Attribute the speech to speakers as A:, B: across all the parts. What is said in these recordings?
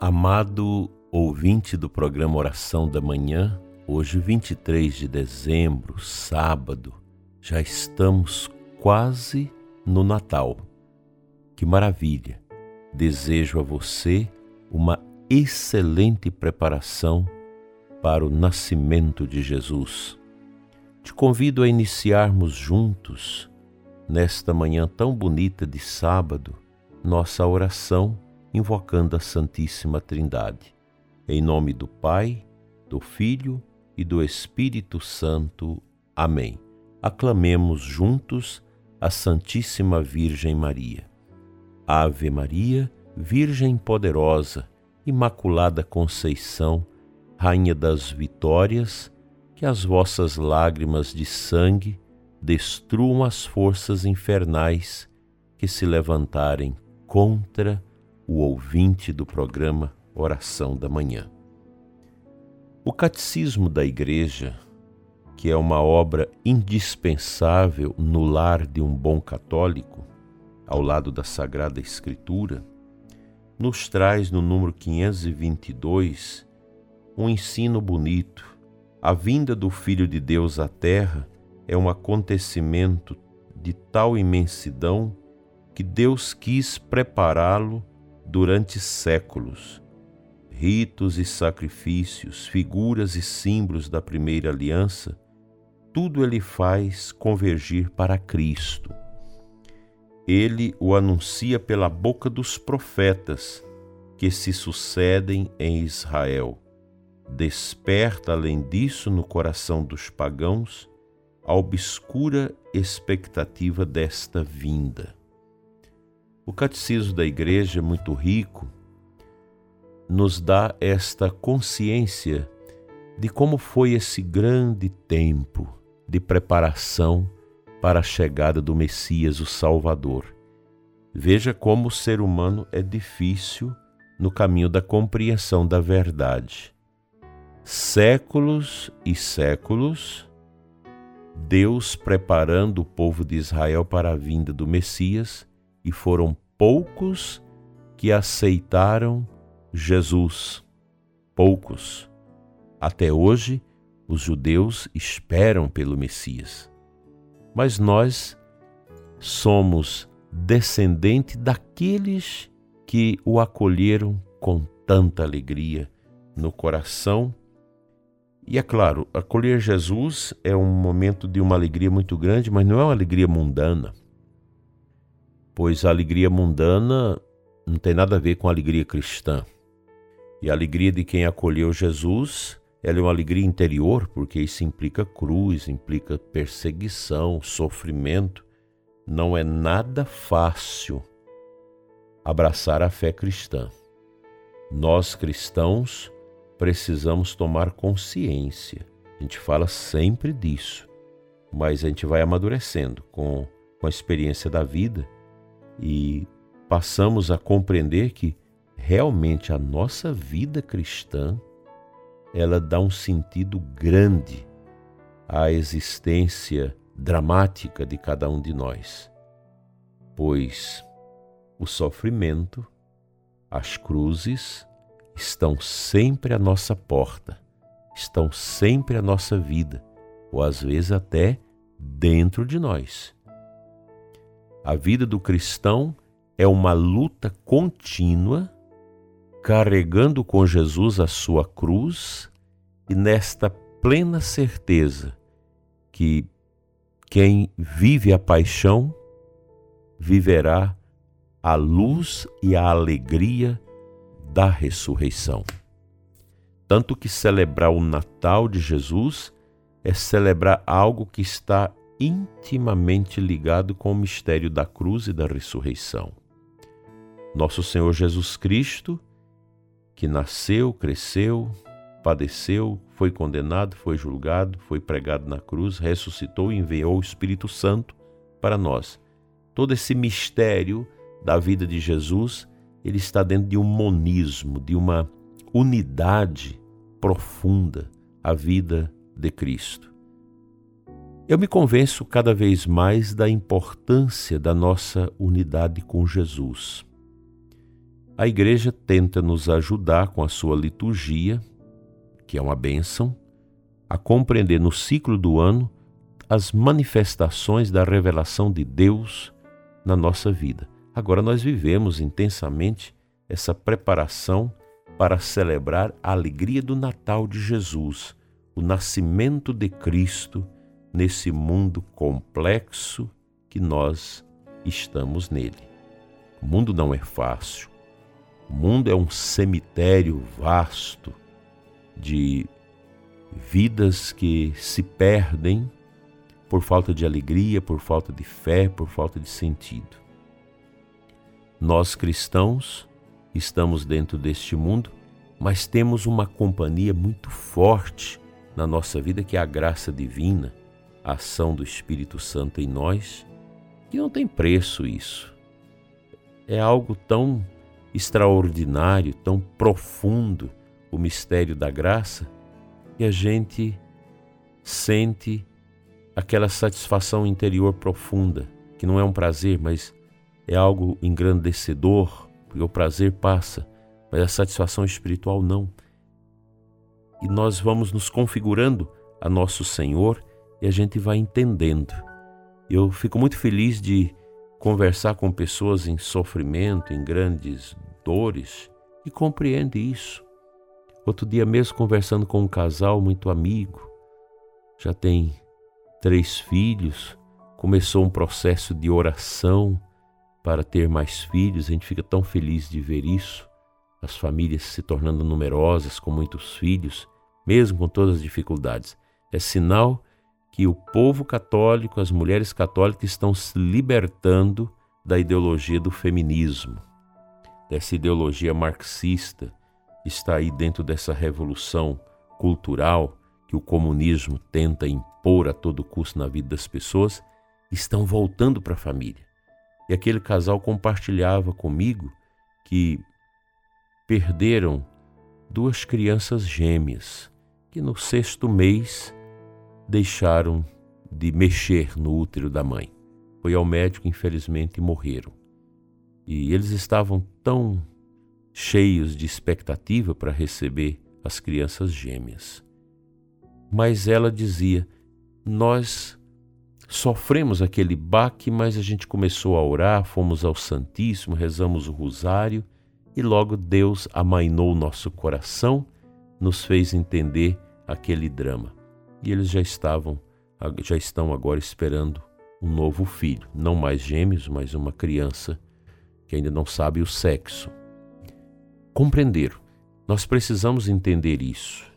A: Amado ouvinte do programa Oração da Manhã, hoje 23 de dezembro, sábado, já estamos quase no Natal. Que maravilha! Desejo a você uma excelente preparação para o nascimento de Jesus. Te convido a iniciarmos juntos, nesta manhã tão bonita de sábado, nossa oração invocando a Santíssima Trindade. Em nome do Pai, do Filho e do Espírito Santo. Amém. Aclamemos juntos a Santíssima Virgem Maria. Ave Maria, Virgem poderosa, Imaculada Conceição, Rainha das Vitórias, que as vossas lágrimas de sangue destruam as forças infernais que se levantarem contra o ouvinte do programa Oração da Manhã. O Catecismo da Igreja, que é uma obra indispensável no lar de um bom católico, ao lado da Sagrada Escritura, nos traz no número 522 um ensino bonito. A vinda do Filho de Deus à Terra é um acontecimento de tal imensidão que Deus quis prepará-lo durante séculos. Ritos e sacrifícios, figuras e símbolos da primeira aliança, tudo ele faz convergir para Cristo. Ele o anuncia pela boca dos profetas que se sucedem em Israel. Desperta, além disso, no coração dos pagãos a obscura expectativa desta vinda. O catecismo da igreja, muito rico, nos dá esta consciência de como foi esse grande tempo de preparação para a chegada do Messias, o Salvador. Veja como o ser humano é difícil no caminho da compreensão da verdade. Séculos e séculos, Deus preparando o povo de Israel para a vinda do Messias e foram poucos que aceitaram Jesus. Poucos. Até hoje, os judeus esperam pelo Messias. Mas nós somos descendentes daqueles que o acolheram com tanta alegria no coração. E é claro, acolher Jesus é um momento de uma alegria muito grande, mas não é uma alegria mundana pois a alegria mundana não tem nada a ver com a alegria cristã. E a alegria de quem acolheu Jesus, ela é uma alegria interior, porque isso implica cruz, implica perseguição, sofrimento. Não é nada fácil abraçar a fé cristã. Nós cristãos precisamos tomar consciência. A gente fala sempre disso, mas a gente vai amadurecendo com, com a experiência da vida e passamos a compreender que realmente a nossa vida cristã ela dá um sentido grande à existência dramática de cada um de nós, pois o sofrimento, as cruzes estão sempre à nossa porta, estão sempre à nossa vida, ou às vezes até dentro de nós. A vida do cristão é uma luta contínua, carregando com Jesus a sua cruz e nesta plena certeza que quem vive a paixão viverá a luz e a alegria da ressurreição. Tanto que celebrar o Natal de Jesus é celebrar algo que está intimamente ligado com o mistério da cruz e da ressurreição. Nosso Senhor Jesus Cristo, que nasceu, cresceu, padeceu, foi condenado, foi julgado, foi pregado na cruz, ressuscitou e enviou o Espírito Santo para nós. Todo esse mistério da vida de Jesus, ele está dentro de um monismo, de uma unidade profunda, a vida de Cristo. Eu me convenço cada vez mais da importância da nossa unidade com Jesus. a igreja tenta nos ajudar com a sua liturgia, que é uma bênção, a compreender no ciclo do ano as manifestações da revelação de Deus na nossa vida. Agora nós vivemos intensamente essa preparação para celebrar a alegria do Natal de Jesus, o nascimento de Cristo nesse mundo complexo que nós estamos nele. O mundo não é fácil. O mundo é um cemitério vasto de vidas que se perdem por falta de alegria, por falta de fé, por falta de sentido. Nós cristãos estamos dentro deste mundo, mas temos uma companhia muito forte na nossa vida que é a graça divina, a ação do Espírito Santo em nós, que não tem preço isso. É algo tão extraordinário, tão profundo o mistério da graça, que a gente sente aquela satisfação interior profunda, que não é um prazer, mas é algo engrandecedor, porque o prazer passa, mas a satisfação espiritual não. E nós vamos nos configurando a nosso Senhor e a gente vai entendendo. Eu fico muito feliz de conversar com pessoas em sofrimento, em grandes dores, e compreende isso. Outro dia mesmo conversando com um casal muito amigo, já tem três filhos, começou um processo de oração para ter mais filhos. A gente fica tão feliz de ver isso. As famílias se tornando numerosas, com muitos filhos, mesmo com todas as dificuldades. É sinal que o povo católico, as mulheres católicas estão se libertando da ideologia do feminismo, dessa ideologia marxista, está aí dentro dessa revolução cultural que o comunismo tenta impor a todo custo na vida das pessoas, estão voltando para a família. E aquele casal compartilhava comigo que perderam duas crianças gêmeas que no sexto mês deixaram de mexer no útero da mãe. Foi ao médico, infelizmente, e morreram. E eles estavam tão cheios de expectativa para receber as crianças gêmeas. Mas ela dizia: Nós sofremos aquele baque, mas a gente começou a orar, fomos ao Santíssimo, rezamos o rosário e logo Deus amainou nosso coração, nos fez entender aquele drama. E eles já estavam, já estão agora esperando um novo filho, não mais gêmeos, mas uma criança que ainda não sabe o sexo. Compreenderam. Nós precisamos entender isso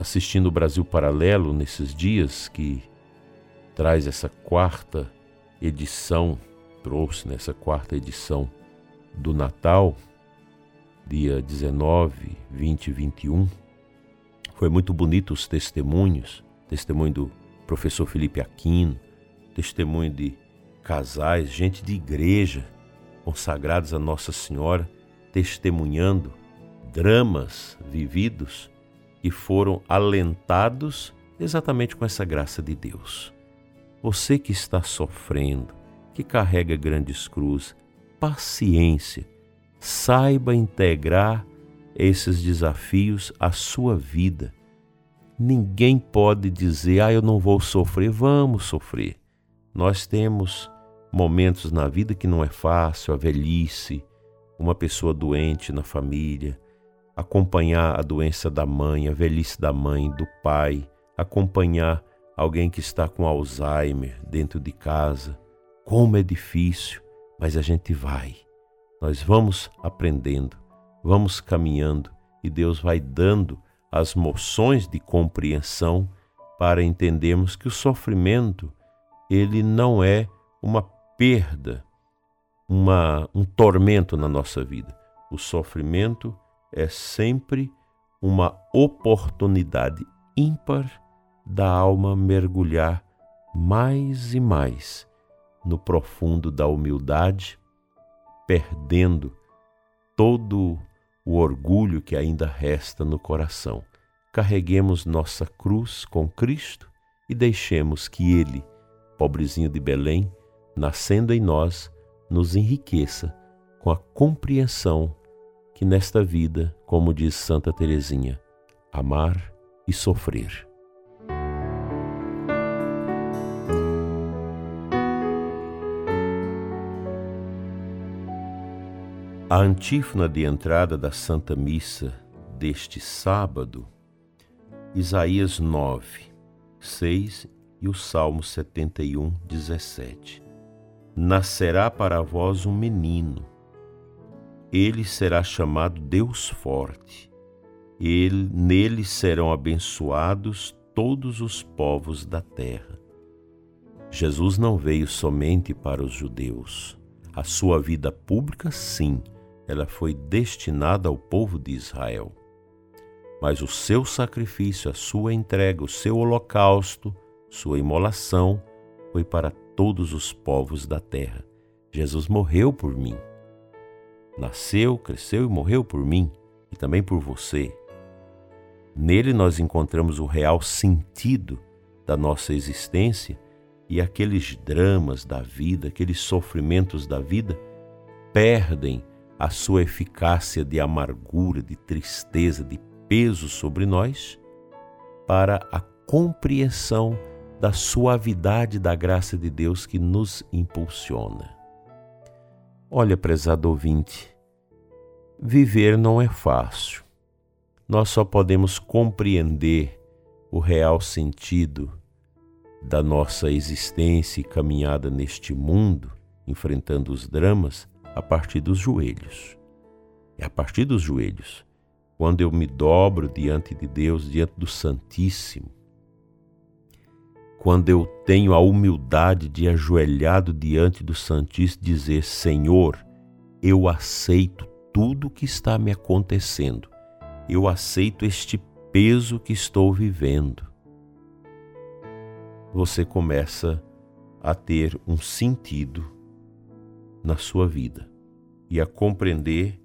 A: assistindo o Brasil Paralelo nesses dias, que traz essa quarta edição, trouxe nessa quarta edição do Natal, dia 19, 20 e 21. Foi muito bonito os testemunhos, testemunho do professor Felipe Aquino, testemunho de casais, gente de igreja consagrados a Nossa Senhora, testemunhando dramas vividos e foram alentados exatamente com essa graça de Deus. Você que está sofrendo, que carrega grandes cruzes, paciência, saiba integrar esses desafios à sua vida. Ninguém pode dizer, ah, eu não vou sofrer, vamos sofrer. Nós temos momentos na vida que não é fácil, a velhice, uma pessoa doente na família, acompanhar a doença da mãe, a velhice da mãe, do pai, acompanhar alguém que está com Alzheimer dentro de casa. Como é difícil, mas a gente vai. Nós vamos aprendendo, vamos caminhando e Deus vai dando as moções de compreensão para entendermos que o sofrimento ele não é uma perda, uma, um tormento na nossa vida. O sofrimento é sempre uma oportunidade ímpar da alma mergulhar mais e mais no profundo da humildade, perdendo todo o orgulho que ainda resta no coração. Carreguemos nossa cruz com Cristo e deixemos que Ele, pobrezinho de Belém, nascendo em nós, nos enriqueça com a compreensão que nesta vida, como diz Santa Teresinha, amar e sofrer. A antífona de entrada da Santa Missa deste sábado, Isaías 9, 6 e o Salmo 71, 17. Nascerá para vós um menino, ele será chamado Deus Forte. Ele, nele serão abençoados todos os povos da terra. Jesus não veio somente para os judeus. A sua vida pública, sim, ela foi destinada ao povo de Israel. Mas o seu sacrifício, a sua entrega, o seu holocausto, sua imolação foi para todos os povos da terra. Jesus morreu por mim. Nasceu, cresceu e morreu por mim e também por você. Nele nós encontramos o real sentido da nossa existência e aqueles dramas da vida, aqueles sofrimentos da vida perdem a sua eficácia de amargura, de tristeza, de peso sobre nós, para a compreensão da suavidade da graça de Deus que nos impulsiona. Olha, prezado ouvinte, viver não é fácil. Nós só podemos compreender o real sentido da nossa existência e caminhada neste mundo, enfrentando os dramas, a partir dos joelhos. É a partir dos joelhos, quando eu me dobro diante de Deus, diante do Santíssimo, quando eu tenho a humildade de ajoelhado diante do Santíssimo dizer: Senhor, eu aceito tudo o que está me acontecendo, eu aceito este peso que estou vivendo. Você começa a ter um sentido na sua vida e a compreender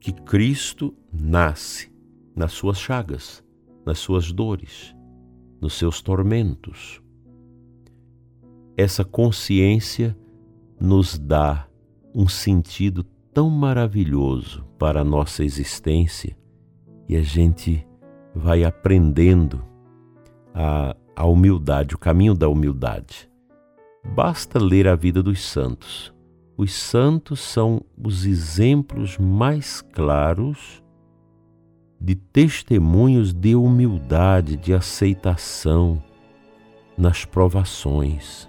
A: que Cristo nasce nas suas chagas, nas suas dores, nos seus tormentos. Essa consciência nos dá um sentido tão maravilhoso para a nossa existência e a gente vai aprendendo a, a humildade, o caminho da humildade. Basta ler a vida dos santos. Os santos são os exemplos mais claros de testemunhos de humildade, de aceitação nas provações.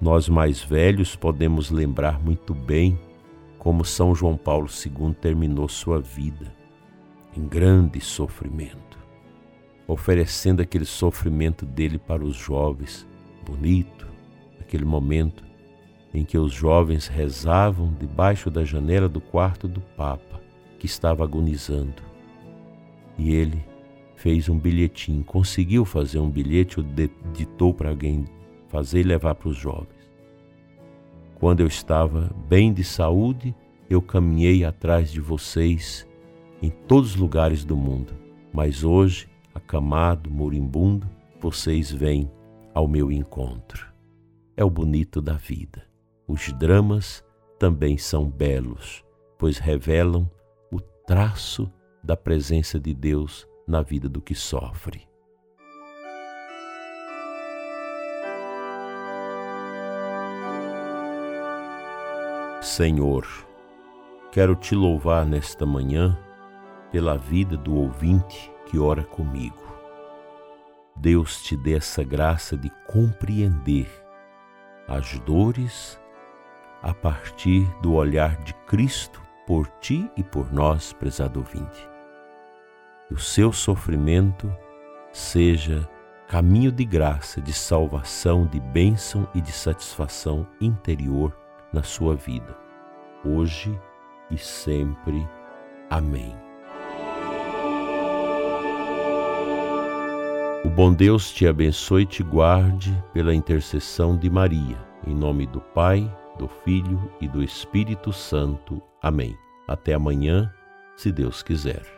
A: Nós mais velhos podemos lembrar muito bem como São João Paulo II terminou sua vida em grande sofrimento, oferecendo aquele sofrimento dele para os jovens bonito, aquele momento em que os jovens rezavam debaixo da janela do quarto do Papa, que estava agonizando. E ele fez um bilhetinho, conseguiu fazer um bilhete, ou ditou para alguém fazer e levar para os jovens. Quando eu estava bem de saúde, eu caminhei atrás de vocês em todos os lugares do mundo, mas hoje, acamado, moribundo, vocês vêm ao meu encontro. É o bonito da vida. Os dramas também são belos, pois revelam o traço da presença de Deus na vida do que sofre. Senhor, quero te louvar nesta manhã pela vida do ouvinte que ora comigo. Deus te dê essa graça de compreender as dores a partir do olhar de Cristo por ti e por nós, prezado ouvinte. Que o seu sofrimento seja caminho de graça, de salvação, de bênção e de satisfação interior na sua vida, hoje e sempre. Amém. Bom Deus te abençoe e te guarde pela intercessão de Maria. Em nome do Pai, do Filho e do Espírito Santo. Amém. Até amanhã, se Deus quiser.